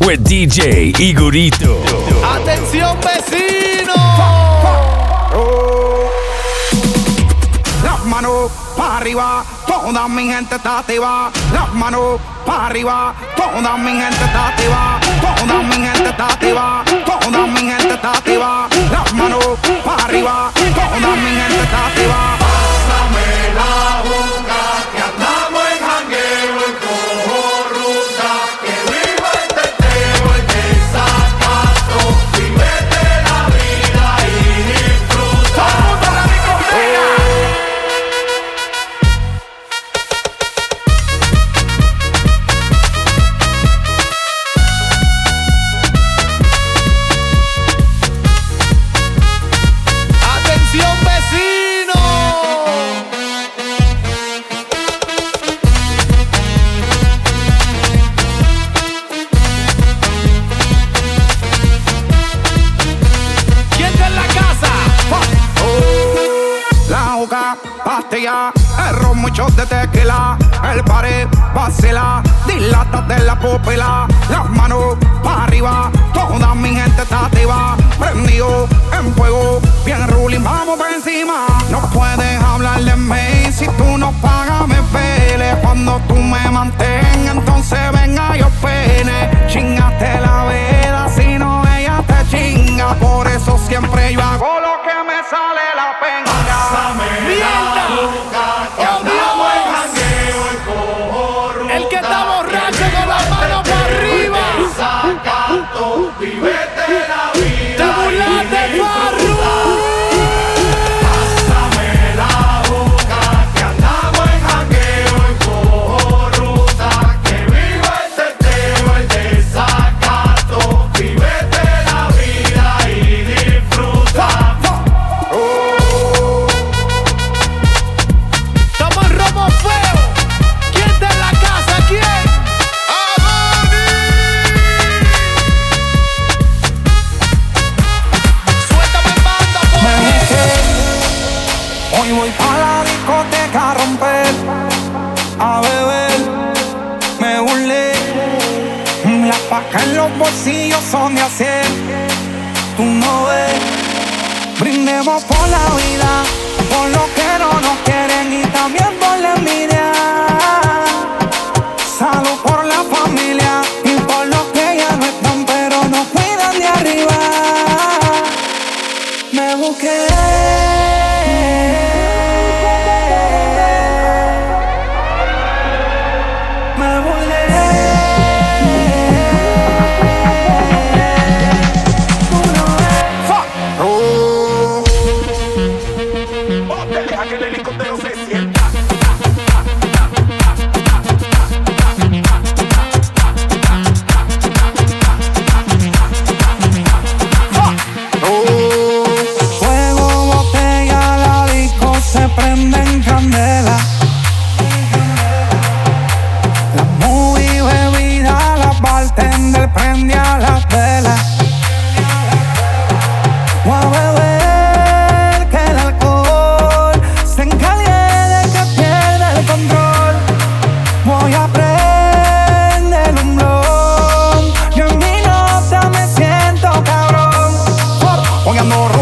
with DJ Igorito. ¡Atención, vecino! Las manos para arriba, toda mi gente está activa. Las manos para arriba, toda mi gente está activa. Toda mi gente está activa. Toda mi gente está activa. Las manos para arriba, toda mi gente está activa. Pásame el ron, muchos de tequila, el pared, vacila, dilata de la pupila, las manos para arriba, toda mi gente está activa, prendido en fuego, bien ruling, vamos por encima. No puedes hablar de mí si tú no pagas, me pele, cuando tú me mantengas, entonces venga yo pene, chingate la vela, si no ella te chinga, por eso siempre yo hago lo que me sale la penga. Hoy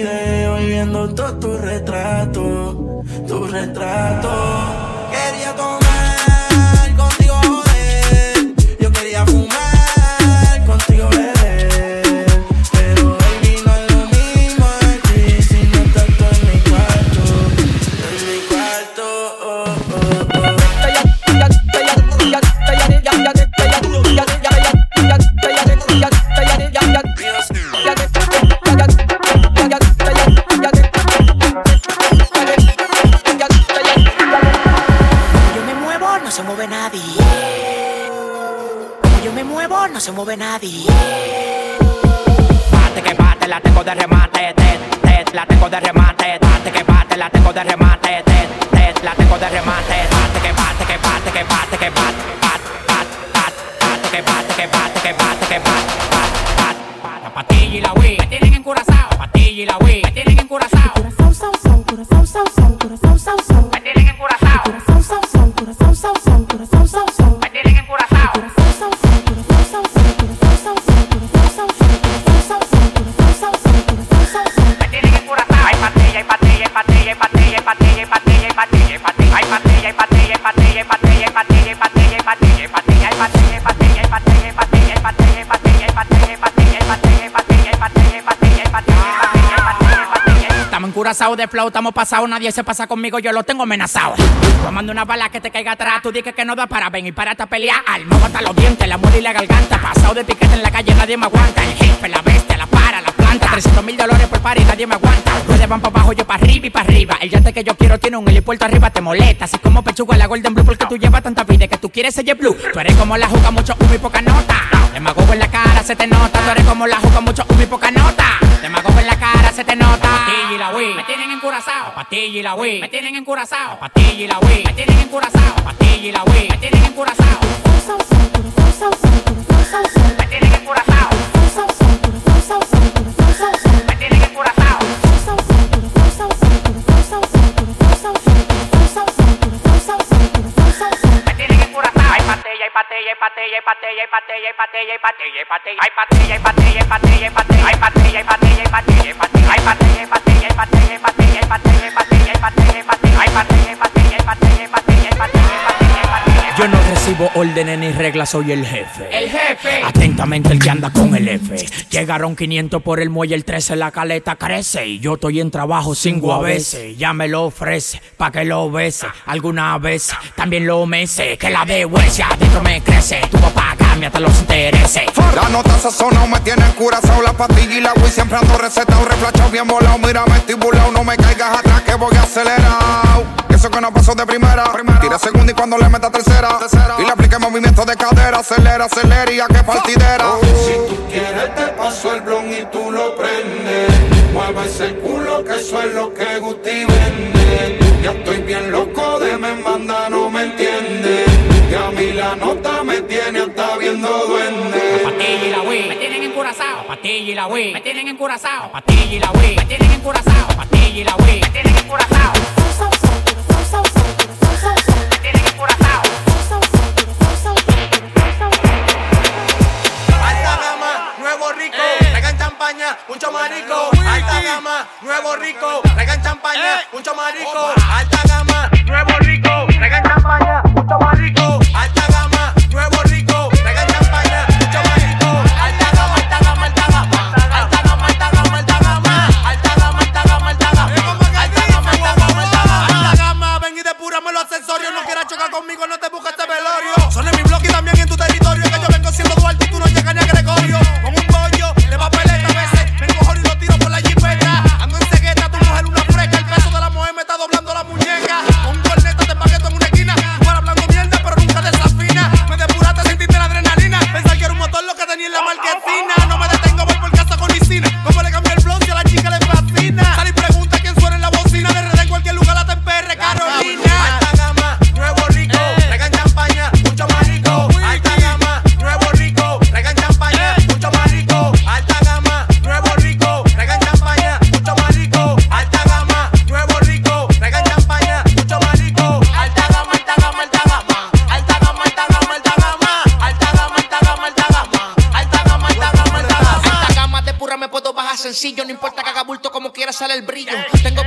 y viendo todos tus retratos, tu retrato. la wey. Me tienen encurazao. Curazao, sao, sao, curazao, sao, sao, curazao, sao, sao. Me tienen sao, sao. Encurazados de flow, estamos pasados, nadie se pasa conmigo, yo lo tengo amenazado. Tomando una bala que te caiga atrás, tú dices que no da para ven y para a pelear. Alma hasta los dientes, la muerte y la garganta. Pasado de piquete en la calle, nadie me aguanta. El jefe, la bestia, 300 mil dólares por par y nadie me aguanta. Ustedes van para abajo, yo para arriba y para arriba. El yate que yo quiero tiene un helipuerto arriba, te molesta. Así como pechuga la Golden Blue, porque tú llevas tanta vida que tú quieres ser blue. Tú eres como la juca, mucho humo y poca nota. Demagogo en la cara, se te nota. Tú eres como la juca, mucho humo y poca nota. Demagogo en la cara, se te nota. Patilla y la Wii, me tienen encurazao. Patilla y la Wii, me tienen encurazao. Patilla y la Wii, me tienen encurazao. Patilla y la Wii, me tienen encurazao. Me tienen encurazao. Hay Yo no recibo órdenes ni reglas, soy el jefe. El jefe. Atentamente el que anda con el F. Llegaron 500 por el muelle, el 13 la caleta crece. Y yo estoy en trabajo cinco a veces. Ya me lo ofrece, pa' que lo bese. Alguna vez también lo mece. Que la de huesia adentro me crece. Tu papá cambia hasta los intereses. La nota sazonao me tiene curazao La pastilla y la Wii siempre ando recetado Reflachado bien volado, mira me estoy burlao No me caigas atrás que voy acelerado Eso que no pasó de primera. Tira segunda y cuando le meta tercera. Y le aplique movimiento de cadera. Acelera, acelera y a que partidera. Si tú quieres te paso el blon y tú lo prendes. Mueve ese culo que eso es lo que Gusti vende. Ya estoy bien loco de me manda, no me entiende Y a mí la nota me tiene hasta viendo duende. Patilla y la Wii me tienen encurazao. Patilla y la Wii me tienen encurazao. Patilla y la Wii me tienen encurazao. Patilla y la Wii me tienen encurazao. Champaña, mucho marico. Alta gama, nuevo rico, traigan champaña, mucho marico. Alta gama, nuevo rico, traigan champaña, mucho marico. Sencillo. No importa que haga bulto como quiera sale el brillo. Tengo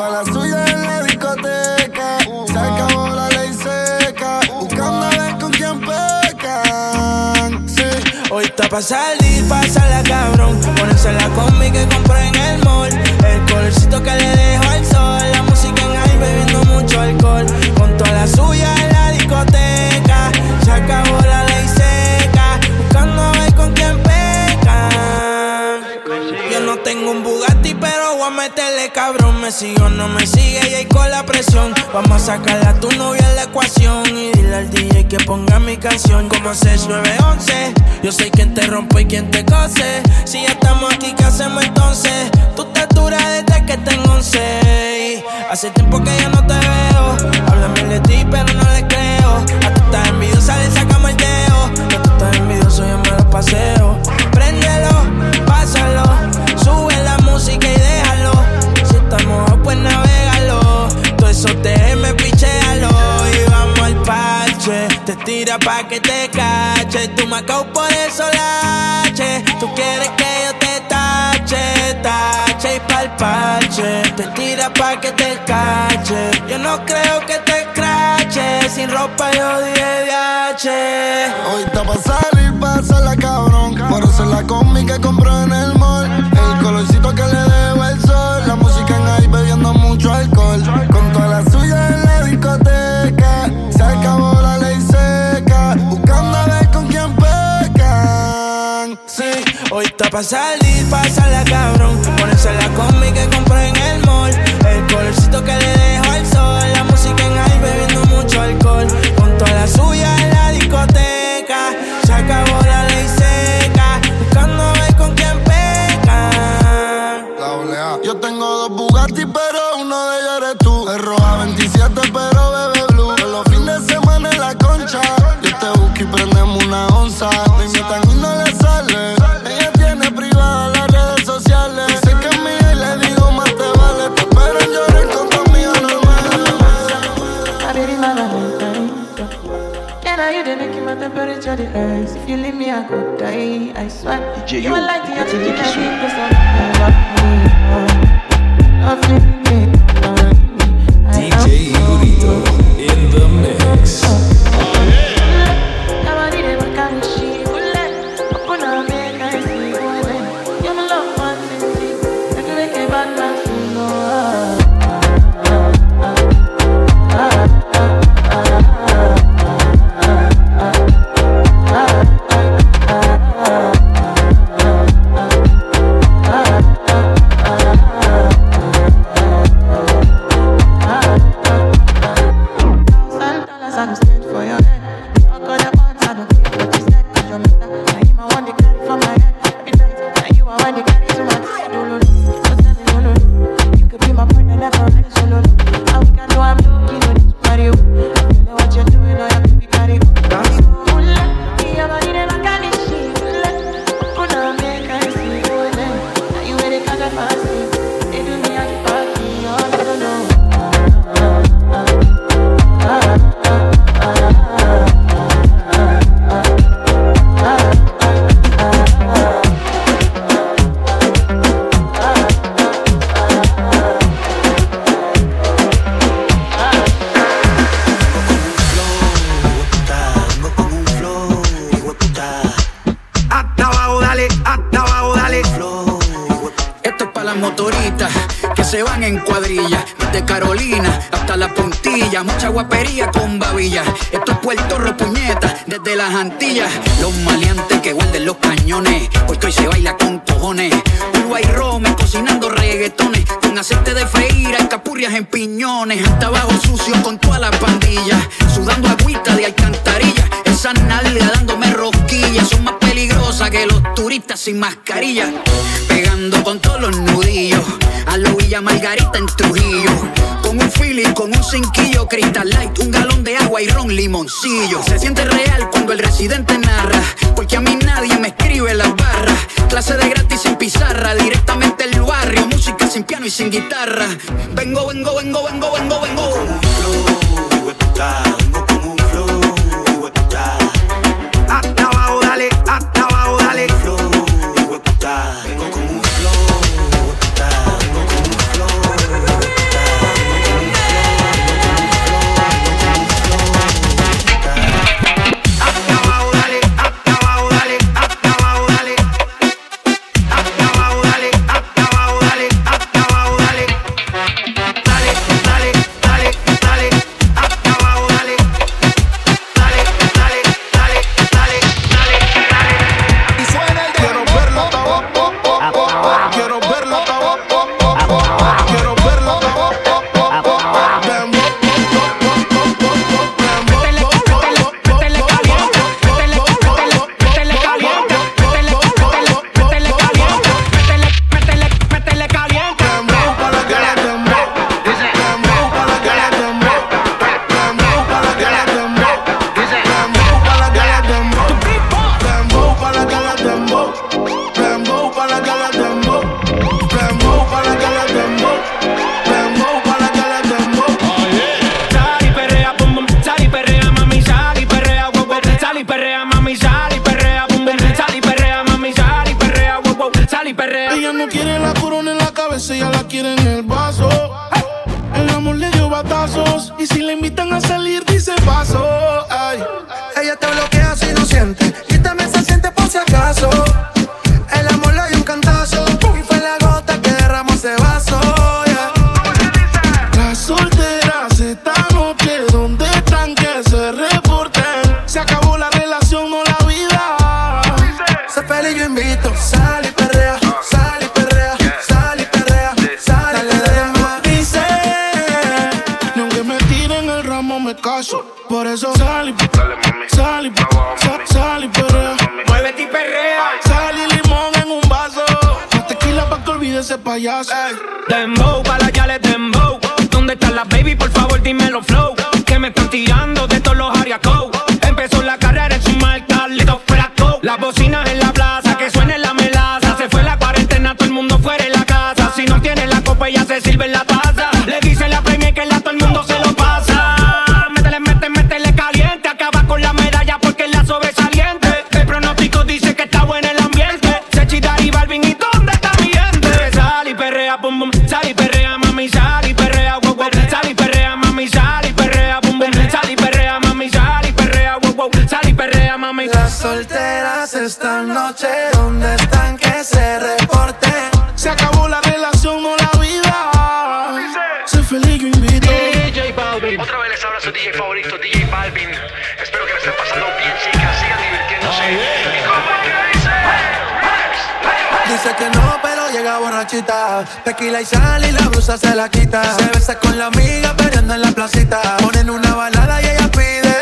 Con la suya en la discoteca. Se acabó la ley seca. Buscando a ver con quién pecan. Sí. Hoy está pa' salir, la cabrón. Ponerse la combi que compré en el mall. El colorcito que le dejo al sol. La música en ahí bebiendo mucho alcohol. Con toda la suya en la discoteca. Se acabó la ley tengo un Bugatti, pero voy a meterle cabrón. Me sigo, no me sigue y ahí con la presión. Vamos a sacarle a tu novia en la ecuación. Y dile al DJ que ponga mi canción. Como 6911. Yo soy quien te rompe y quien te cose. Si ya estamos aquí, ¿qué hacemos entonces? Tú te duras desde que tengo 11. Hace tiempo que ya no te veo. Háblame de ti, pero no le creo. A tú estás envidiosa, le sacamos el dedo. A tú estás envidioso, yo me lo paseo. Préndelo, pásalo. Te tira pa' que te cache. Tú me por eso lache. Tú quieres que yo te tache, tache y pa'l parche. Te tira pa' que te cache. Yo no creo que te crache. Sin ropa yo dije viaje. Hoy está pa' salir, la cabrón. Por eso es la combi que compró en. El pa' salir, la cabrón. Ponerse la combi que compré en el mall. El colorcito que le dejo I swear. You, you like the oxygen I need. me. Sin mascarilla. Pegando con todos los nudillos. A lo Villa Margarita en Trujillo. Con un feeling, con un cinquillo. Crystal Light, un galón de agua y ron limoncillo. Se siente real cuando el residente narra. Porque a mí nadie me escribe las barras. Clase de gratis sin pizarra. Directamente el barrio. Música sin piano y sin guitarra. Vengo, vengo, vengo, vengo, vengo, vengo. Dembow, para allá les dembow. ¿Dónde están las baby? Por favor, dímelo flow. Que me están tirando de todos los ariacos. Empezó la carrera en su marca, little fresco. Las bocinas en la plaza esta noche? ¿Dónde están que se reporte? Se acabó la relación o la vida. Sé feliz, yo invito. DJ Balvin. Otra vez les habla su DJ favorito, DJ Balvin. Espero que les estén pasando bien, chicas. Sigan divirtiéndose. Dice? Que no, pero llega borrachita. Tequila y sal y la blusa se la quita. Se besa con la amiga, pero en la placita. Ponen una balada y ella pide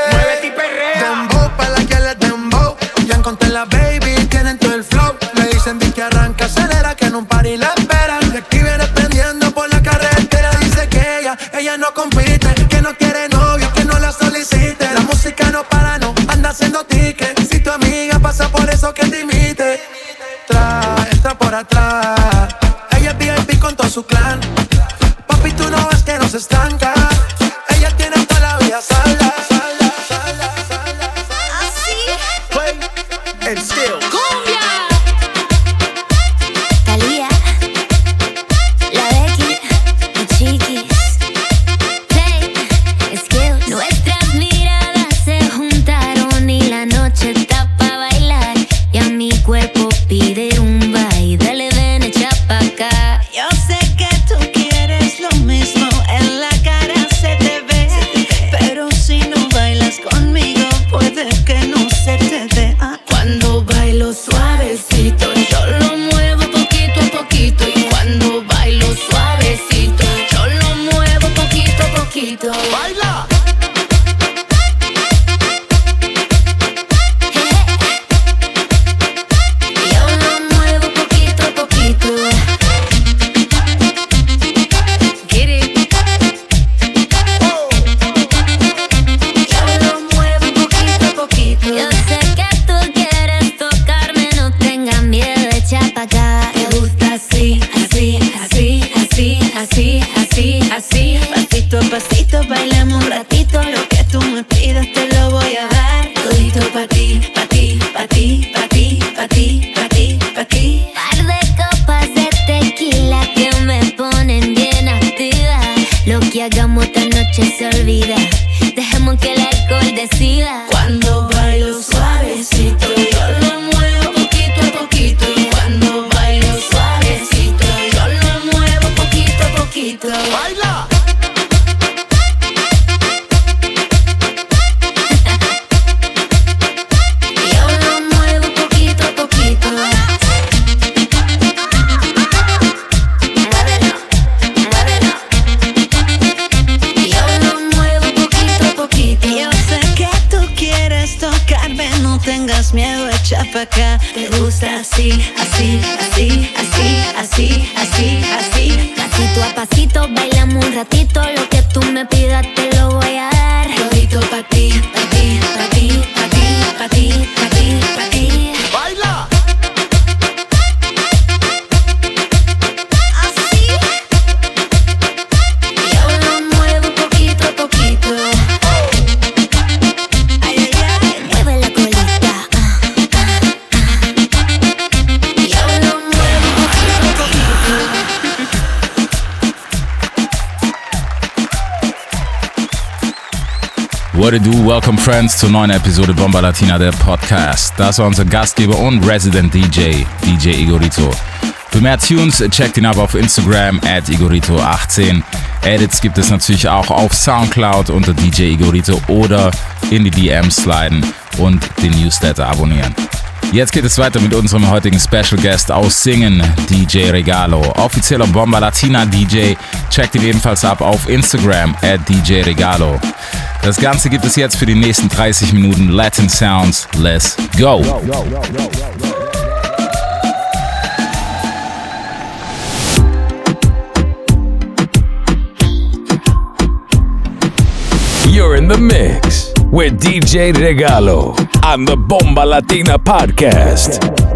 Ponte la baby, tienen todo el flow. Me dicen di que arranca, acelera, que en un party la esperan. De aquí viene prendiendo por la carretera. Dice que ella, ella no compite, que no quiere novio, que no la solicite. La música no para, no anda haciendo tickets. Si tu amiga pasa por eso, que te imite. Tra, entra por atrás. Ella es VIP con todo su clan. Papi, tú no ves que nos estanca pasito, bailamos un ratito, lo What do? Welcome Friends zur neuen Episode Bomba Latina, der Podcast. Das war unser Gastgeber und Resident DJ, DJ Igorito. Für mehr Tunes checkt ihn ab auf Instagram at Igorito18. Edits gibt es natürlich auch auf Soundcloud unter DJ Igorito oder in die DMs sliden und den Newsletter abonnieren. Jetzt geht es weiter mit unserem heutigen Special Guest aus Singen, DJ Regalo. Offizieller Bomba Latina DJ. Checkt ihn ebenfalls ab auf Instagram at DJ Regalo. Das Ganze gibt es jetzt für die nächsten 30 Minuten Latin Sounds. Let's go! You're in the mix with DJ Regalo on the Bomba Latina podcast.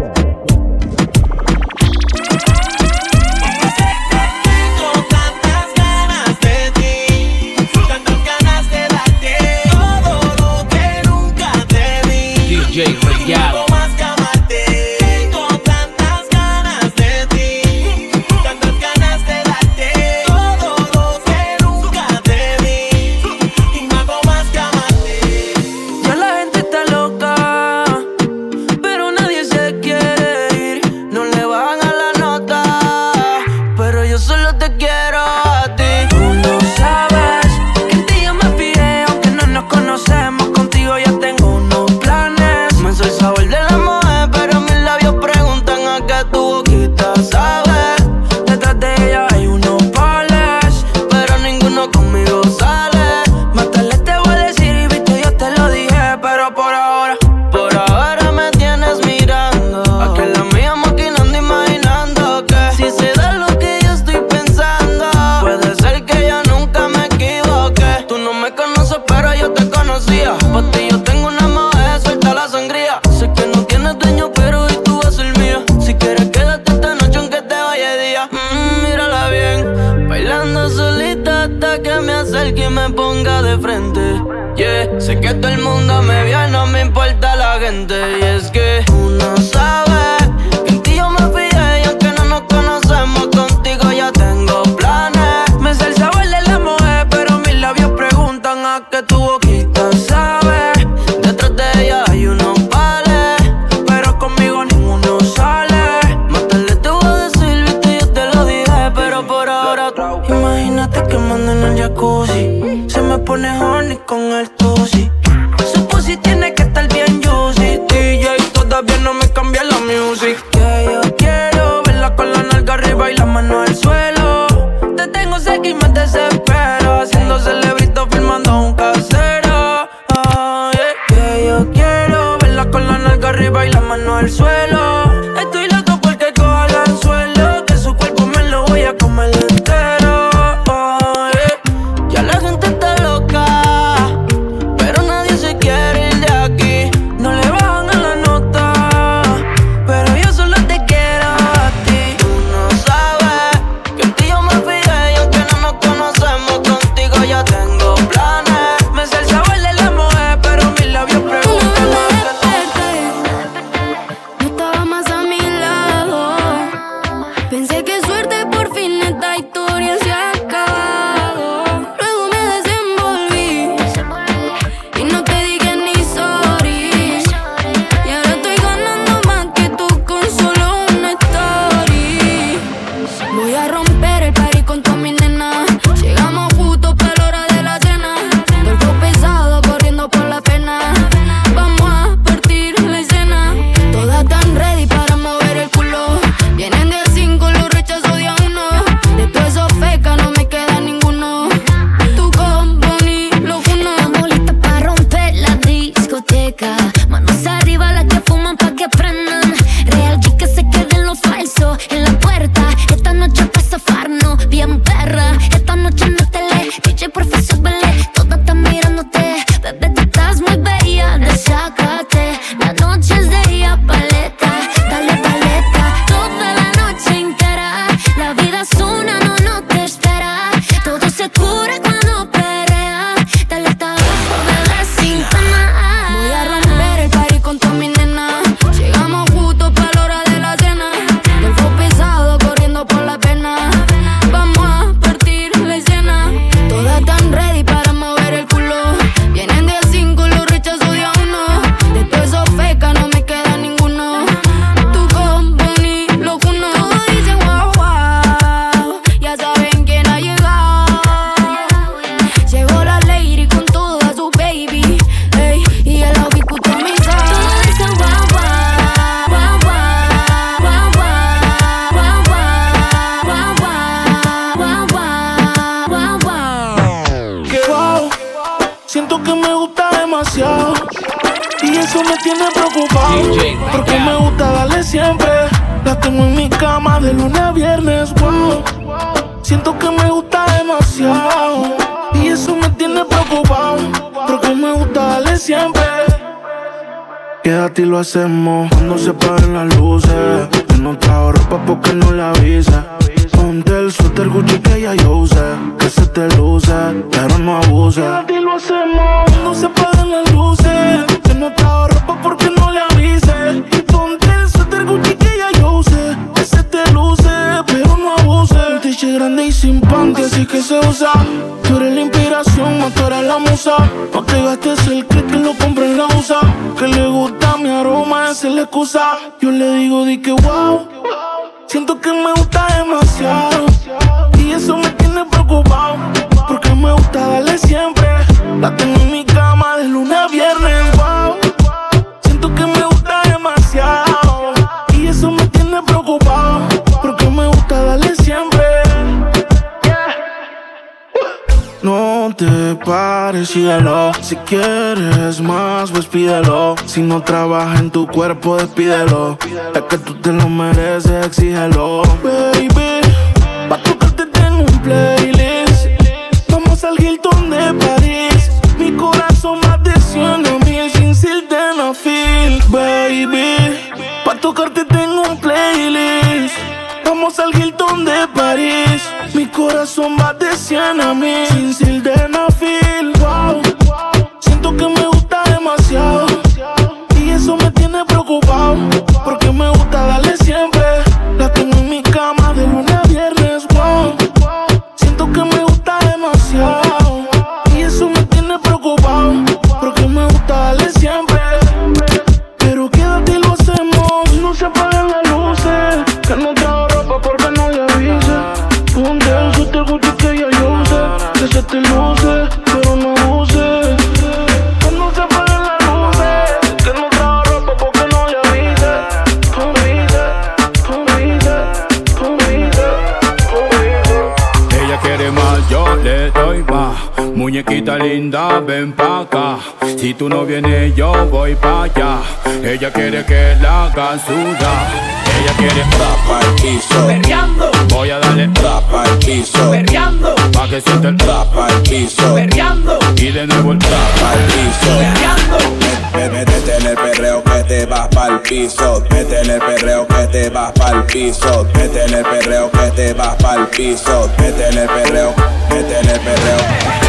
Yo le digo, di que wow. Siento que me gusta demasiado. Y eso me tiene preocupado. Porque me gusta darle siempre. La tengo en mi cama de lunes a viernes, wow. Siento que me gusta demasiado. Y eso me tiene preocupado. Porque me gusta darle siempre. No te pares, síguelo. Si quieres más, pues pídelo. Si no trabaja en tu cuerpo, despídelo. Es que tú te lo mereces, exígelo. Baby, pa' tocarte tengo un playlist. Vamos al Hilton de París. Mi corazón más de 100 a mil sin sildenafil. Baby, pa' tocarte tengo un playlist. Vamos al Hilton de París. Mi corazón va de 100 a mil. Sin sildenafil. Wow. Acá. Si tú no vienes, yo voy pa' allá. Ella quiere que la hagan sudar. Ella quiere rapa al piso. Perreando. Voy a darle rapa al piso. Perreando. Pa' que sienta el rapa al piso. Perreando. Y de nuevo el rapa al piso. Métete en el perreo que te vas pa'l piso. Mete en el perreo que te vas pa'l piso. Mete en el perreo que te vas pa'l piso. Mete en el perreo, mete en el perreo.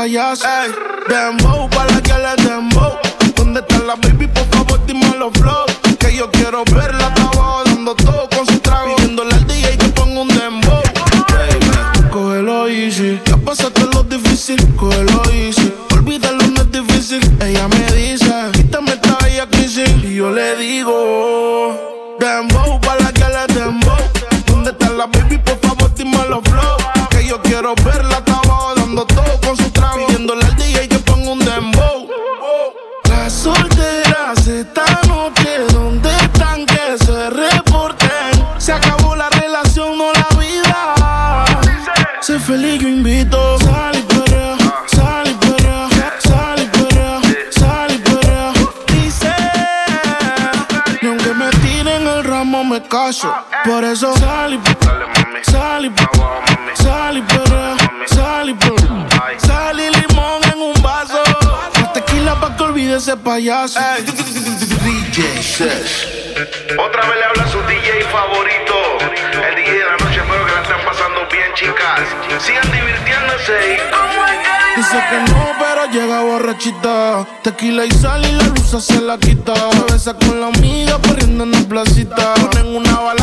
payaso. Hey. Tequila y sal y la luz se la quita. Besa con la amiga, corriendo en la placita. Ponen una bala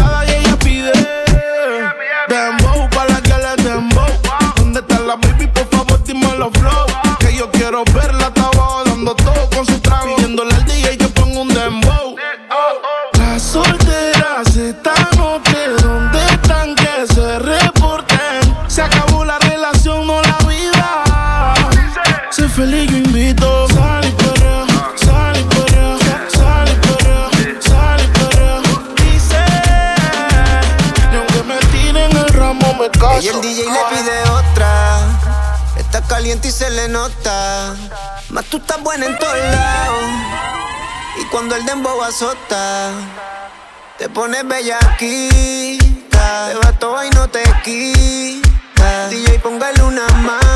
Te pones bellaquita, te va toa y no te quita. DJ, póngale una mano.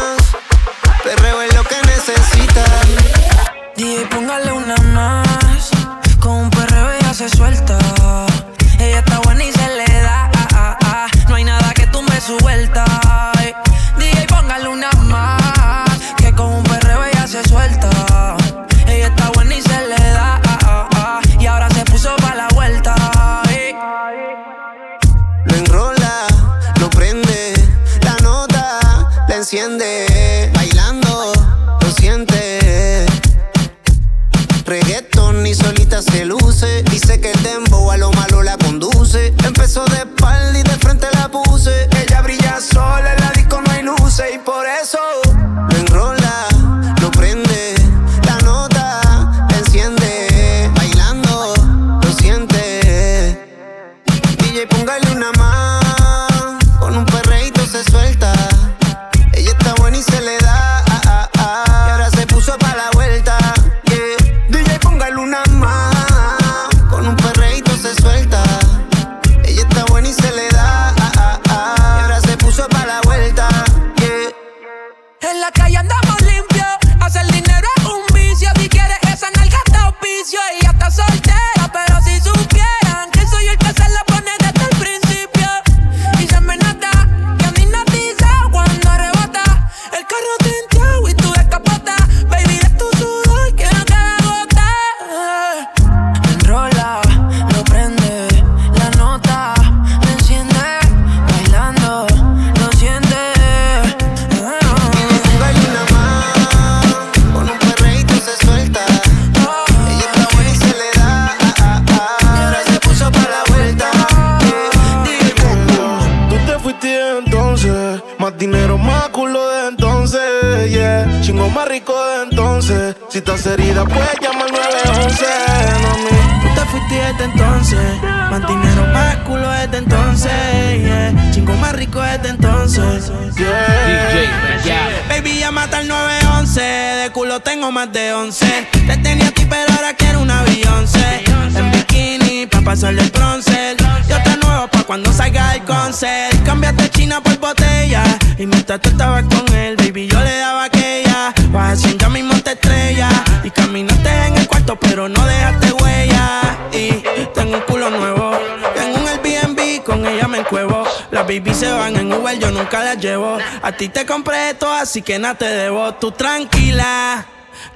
De 11. Te tenía a ti, pero ahora quiero una Beyoncé. En bikini, pa' pasarle el bronce. Yo te nuevo pa' cuando salga el concert. Cambiaste China por botella. Y mientras tú estabas con él, baby, yo le daba aquella. Vas haciendo mismo te estrella. Y caminaste en el cuarto, pero no dejaste huella. Y tengo un culo nuevo. Tengo un Airbnb, con ella me encuevo. Las baby se van en Uber, yo nunca las llevo. A ti te compré esto, así que nada te debo. Tú tranquila.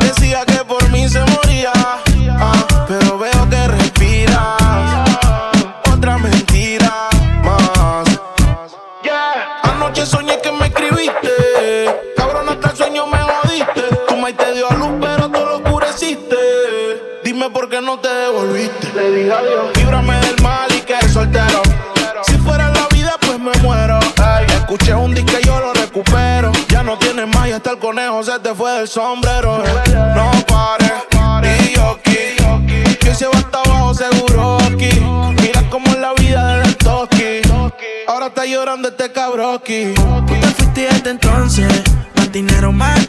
Decía que por mí se moría. ah, pero veo que respiras. Otra mentira más. Anoche soñé que me escribiste. Cabrón, hasta el sueño me jodiste. Tu maíz te dio a luz, pero tú lo oscureciste. Dime por qué no te devolviste. Le dije adiós. Se te fue del sombrero. No pares, y yo aquí. Que se va hasta abajo seguro aquí. Mira cómo es la vida del toki. Ahora está llorando este cabroki. Tú te fuiste desde entonces. Más dinero, más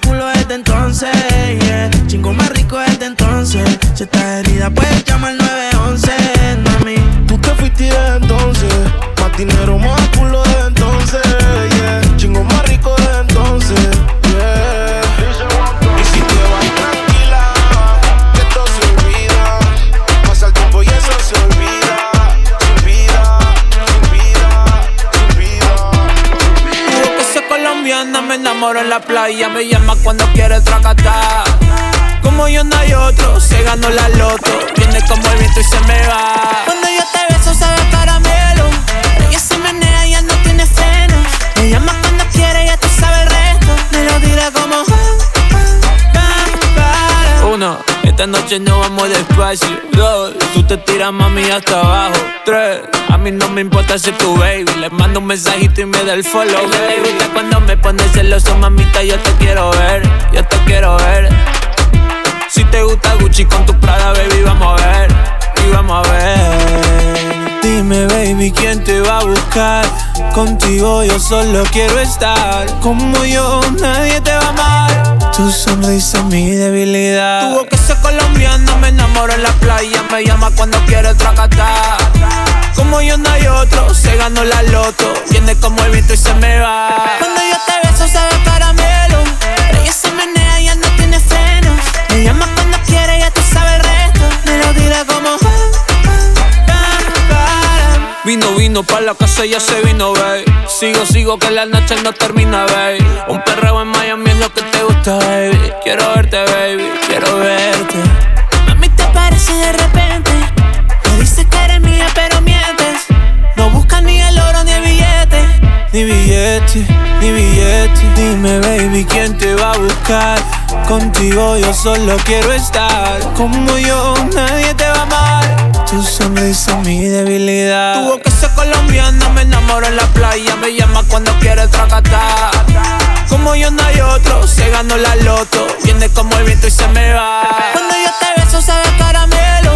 esta noche no vamos despacio. Dos, tú te tiras mami hasta abajo. Tres, a mí no me importa ser tu baby. Le mando un mensajito y me da el follow. Le gusta cuando me pones celoso, mamita. Yo te quiero ver, yo te quiero ver. Si te gusta Gucci con tu Prada, baby, vamos a ver. Y vamos a ver. Dime, baby, ¿quién te va a buscar? Contigo yo solo quiero estar. Como yo, nadie te va a amar. Tu sonrisa es mi debilidad. Tuvo que ser colombiana, me enamoro en la playa. Me llama cuando quiere tracatar. Como yo no hay otro, se ganó la loto. Viene como el viento y se me va. Cuando yo te beso sabe a caramelo. Ella se menea, ya Vino, vino pa' la casa, ya se vino, babe. Sigo, sigo, que la noche no termina, babe. Un perreo en Miami es lo que te gusta, baby. Quiero verte, baby, quiero verte. Mami, te aparece de repente. Me dices que eres mía, pero mientes. No buscas ni el oro ni el billete. Ni billete, ni billete. Dime, baby, ¿quién te va a buscar? Contigo yo solo quiero estar. Como yo, nadie te va a amar. Tu sonrisa es mi debilidad. Tuvo que ser colombiana, me enamoro en la playa. Me llama cuando quiere tracatar. Como yo no hay otro, se ganó la loto. Viene como el viento y se me va. Cuando yo te beso sabe caramelo.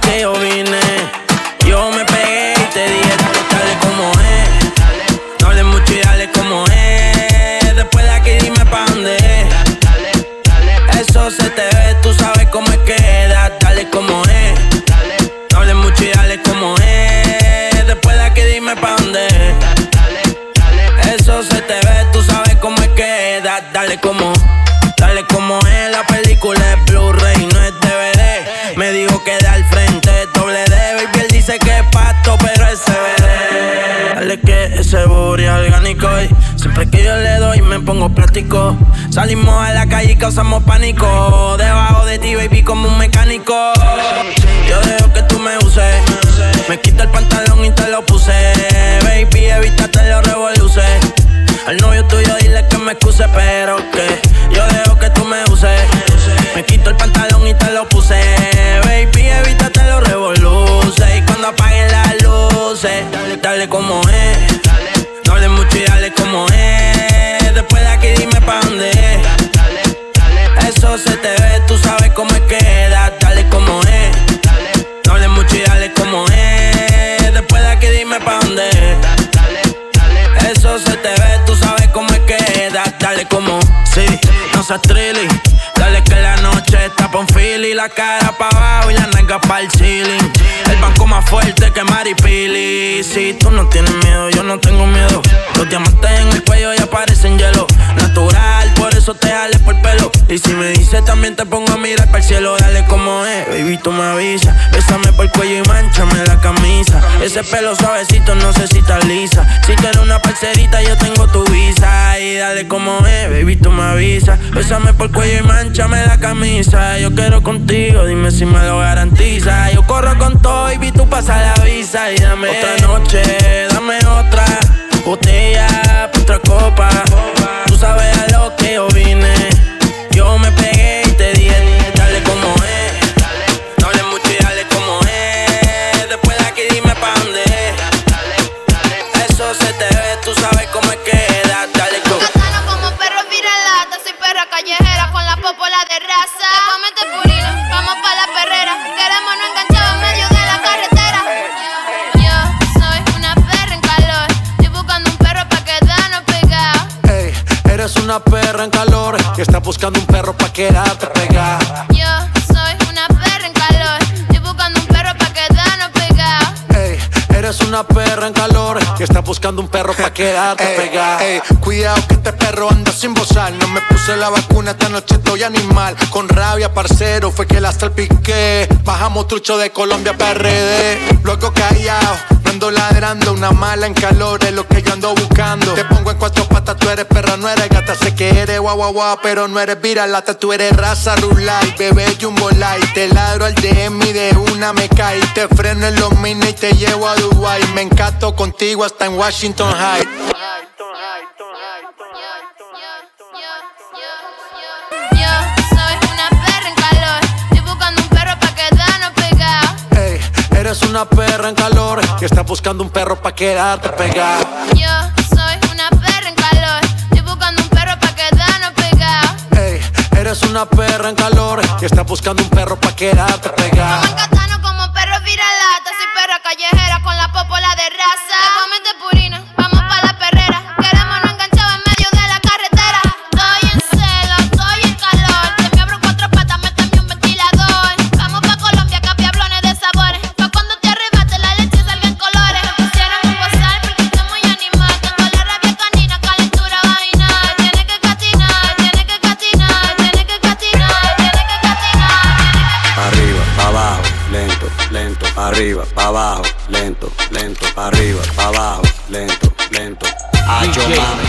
Que yo vine. Salimos a la calle y causamos pánico. Debajo de ti, baby, como un mecánico. Yo dejo que tú me uses. Me quita el pantalón y te lo puse. Baby, evítate los revoluces. Al novio tuyo dile que me excuse, pero la cara pa' abajo y la nalga pa' el ceiling. El banco más fuerte que Maripili. Si tú no tienes miedo, yo no tengo miedo. Los diamantes en el cuello ya parecen hielo. Natural, por eso te jale por pelo. Y si me dices también te pongo a mirar para el cielo, dale como es. Baby, tú me avisas. Bésame por el cuello y manchame la camisa. Ese pelo suavecito, no sé si está lisa. Si quieres una parcerita, yo tengo tu visa. Y dale como es, baby, tú me avisas. Bésame por el cuello y manchame la camisa. Yo quiero contigo, dime si me lo garantiza. Yo corro con todo y vi tú pasa la visa. Y dame otra noche, dame otra botella, otra copa. Que yo vine. Yo me pegué y te dije, dale como es. No hables mucho y dale como es. Después de aquí dime pa' dónde es. Eso se te ve, tú sabes cómo es que da, dale como como perro viralata, soy perra callejera con la popola de raza. Una perra en calor y estás buscando un perro pa' quedarte pegada. Yo soy una perra en calor. Estoy buscando un perro pa' quedarnos pegados. Ey, eres una perra en calor y estás buscando un perro pa' quedarte pegada. Ey, cuidado que este perro anda sin bozar. No me puse la vacuna, esta noche estoy animal. Con rabia, parcero, fue que la salpiqué. Bajamos trucho de Colombia PRD. Luego callado, ando ladrando. Una mala en calor es lo que yo ando buscando. Te pongo en cuatro patas, tú eres perra, no eres gata. Sé que eres guau guau guau, pero no eres viralata. Tú eres raza rulay, bebé jumbo light. Te ladro al DM y de una me cae. Te freno en los mini y te llevo a Dubai. Me encanto contigo hasta en Washington High. Eres una perra en calor y estás buscando un perro pa' quedarte pegada. Yo soy una perra en calor. Estoy buscando un perro pa' quedarnos pegados. Ey, eres una perra en calor y estás buscando un perro pa' quedarte pegada. Gano como perro viralata. Soy perra callejera con la popola de raza. Te purina, pa' arriba, pa' abajo, lento, lento. Hacho mami,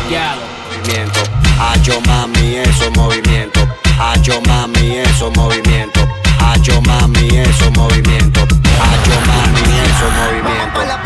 movimiento. Hacho mami, eso movimiento. Hacho mami, eso movimiento. Hacho mami, eso movimiento. Hacho mami, eso movimiento.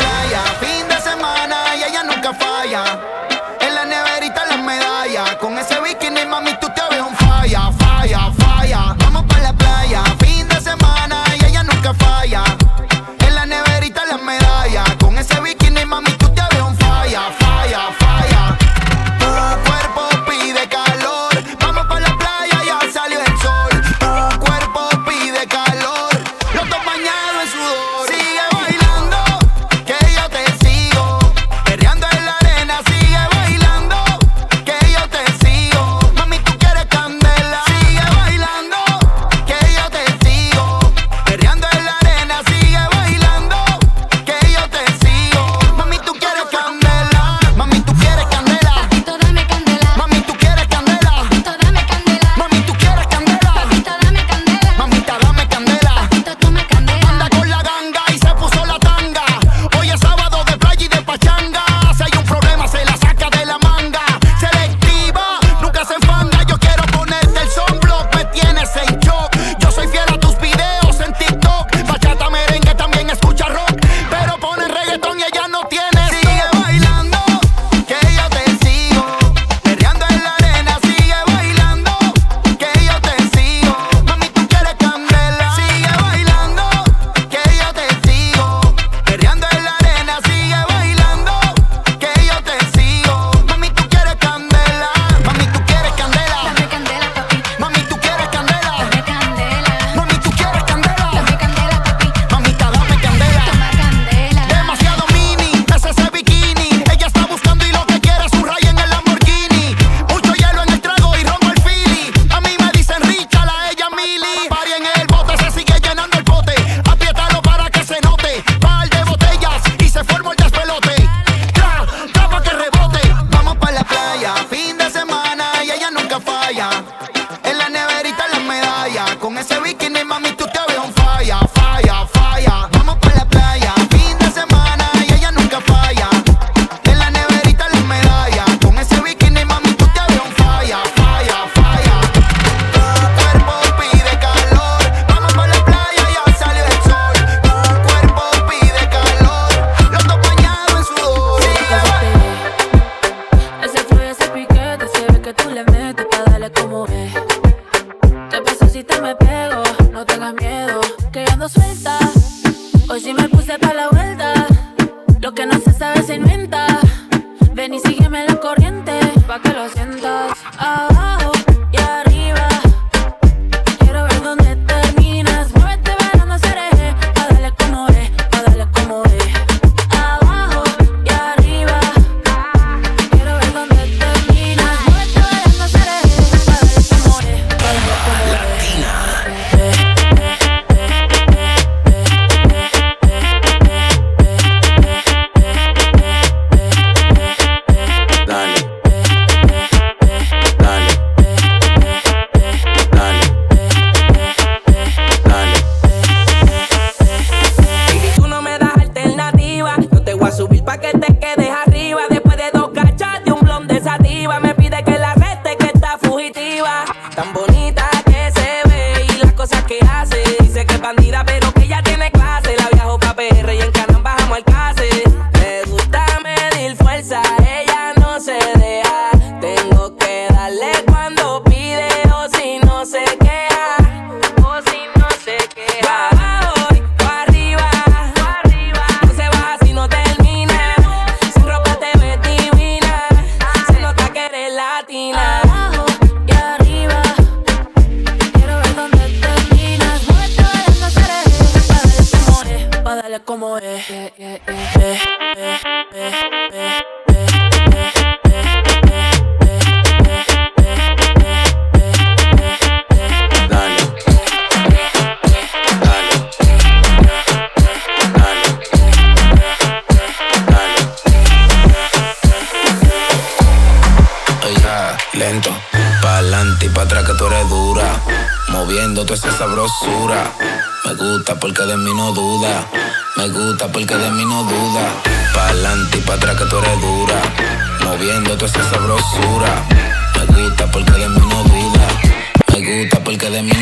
De mí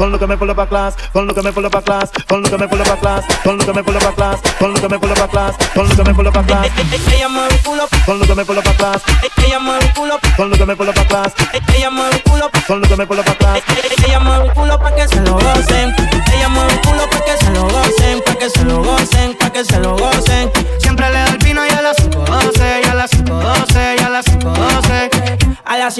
Don't look at me pull up a class. Don't look at me pull up a class. Don't look at me pull up a class. Don't look at me pull up a class. Don't look at me pull up a class. Don't look at me pull up a class. Ella mueve el culo, Don't look at me pull up a class. ella mueve el culo, Don't look at me pull up a class. ella mueve el culo, look at me pull up a class. ella mueve el culo pa' que se lo gocen. Ella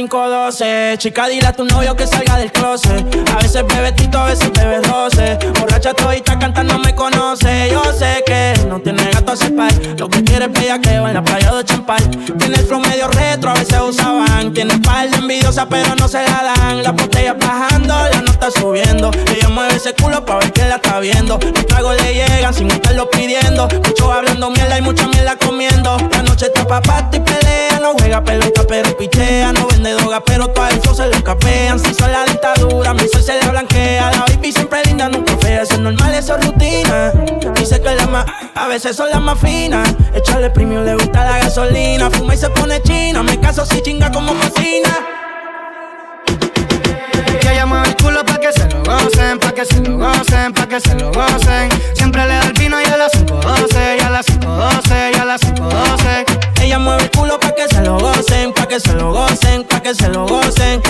5.12, chica, dile a tu novio que salga del closet. A veces bebe tito, a veces bebe roce. Borracha todita cantando me conoce. Yo sé que no tiene gato a par. Lo que quiere es bellaqueo en la playa de Champal. Tiene el flow medio retro, a veces Tiene espalda envidiosa, pero no se la dan. La botella bajando, la nota subiendo. Ella mueve ese culo pa' ver que la está viendo. Los tragos le llegan sin estarlo pidiendo. Mucho hablando mierda y mucha mierda comiendo. La noche está pa' y pelea. No juega pelota, pero pichea. No vende droga, pero todo eso se lo capean. Si son la dictadura, mi sol se le blanquea. La baby siempre linda, nunca fea. Eso es normal, eso es rutina. Dice que las más, a veces son las más finas. Echarle premio, le gusta la gasolina. Fuma y se pone china. Me caso si chinga como cocina. Y ella mueve el culo pa' que se lo gocen, pa' que se lo gocen, pa' que se lo gocen. Siempre le da el vino y a las 5.12, y a las 5.12, y a las 5.12. Ella mueve el culo pa' que se lo gocen, pa' que se lo gocen, pa' que se lo gocen.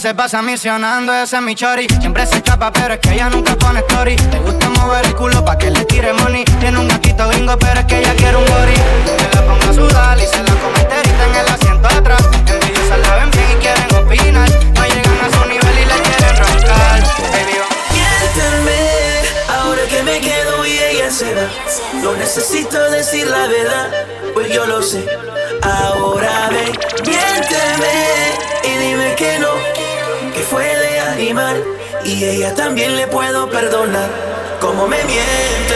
Se pasa misionando, ese es mi chori. Siempre se escapa, pero es que ella nunca pone story. Le gusta mover el culo pa' que le tire money. Tiene un gatito gringo, pero es que ella quiere un body. Que la ponga a sudar y se la come enterita en el asiento atrás. Envidiosas la ven bien y quieren opinar. No llegan a su nivel y le quieren roncar. Baby, vamos. Miénteme, ella se va. No necesito decir la verdad, pues yo lo sé. Ahora ven, miénteme y dime que no, que fue de animal. Y ella también le puedo perdonar, como me miente.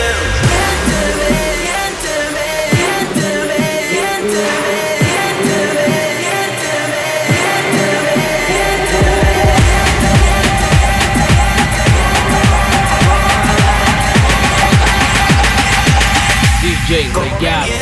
DJ Regalo.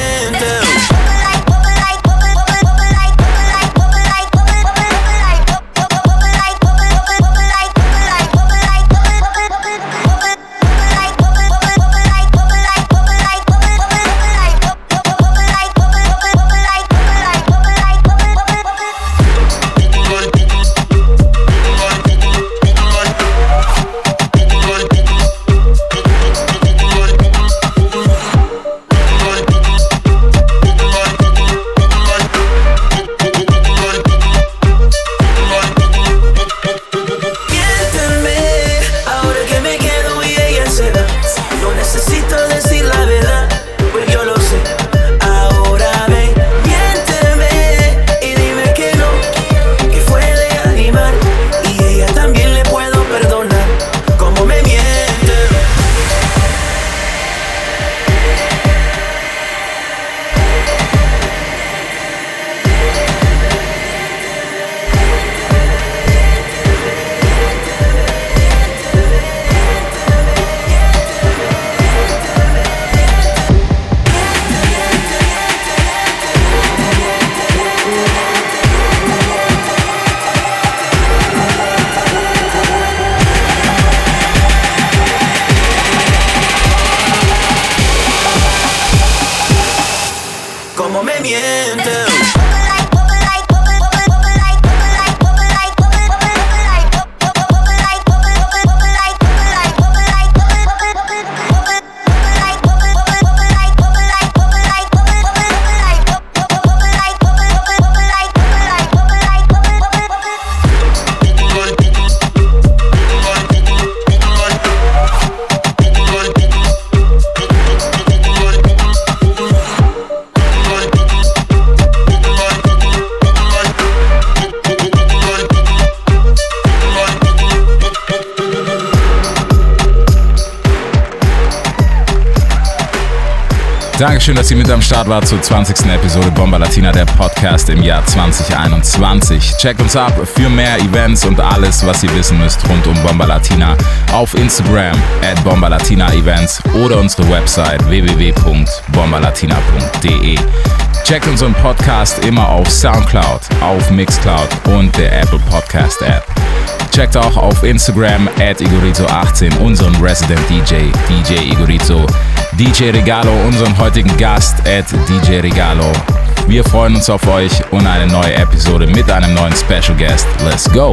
Dankeschön, dass ihr mit am Start wart zur 20. Episode Bomba Latina, der Podcast im Jahr 2021. Checkt uns ab für mehr Events und alles, was ihr wissen müsst rund um Bomba Latina auf Instagram at Bomba Latina Events oder unsere Website www.bombalatina.de. Checkt unseren Podcast immer auf Soundcloud, auf Mixcloud und der Apple Podcast App. Checkt auch auf Instagram at Igorito18 unseren Resident DJ, DJ Igorito, DJ Regalo, unseren heutigen Gast at DJ Regalo. Wir freuen uns auf euch und eine neue Episode mit einem neuen Special Guest. Let's go!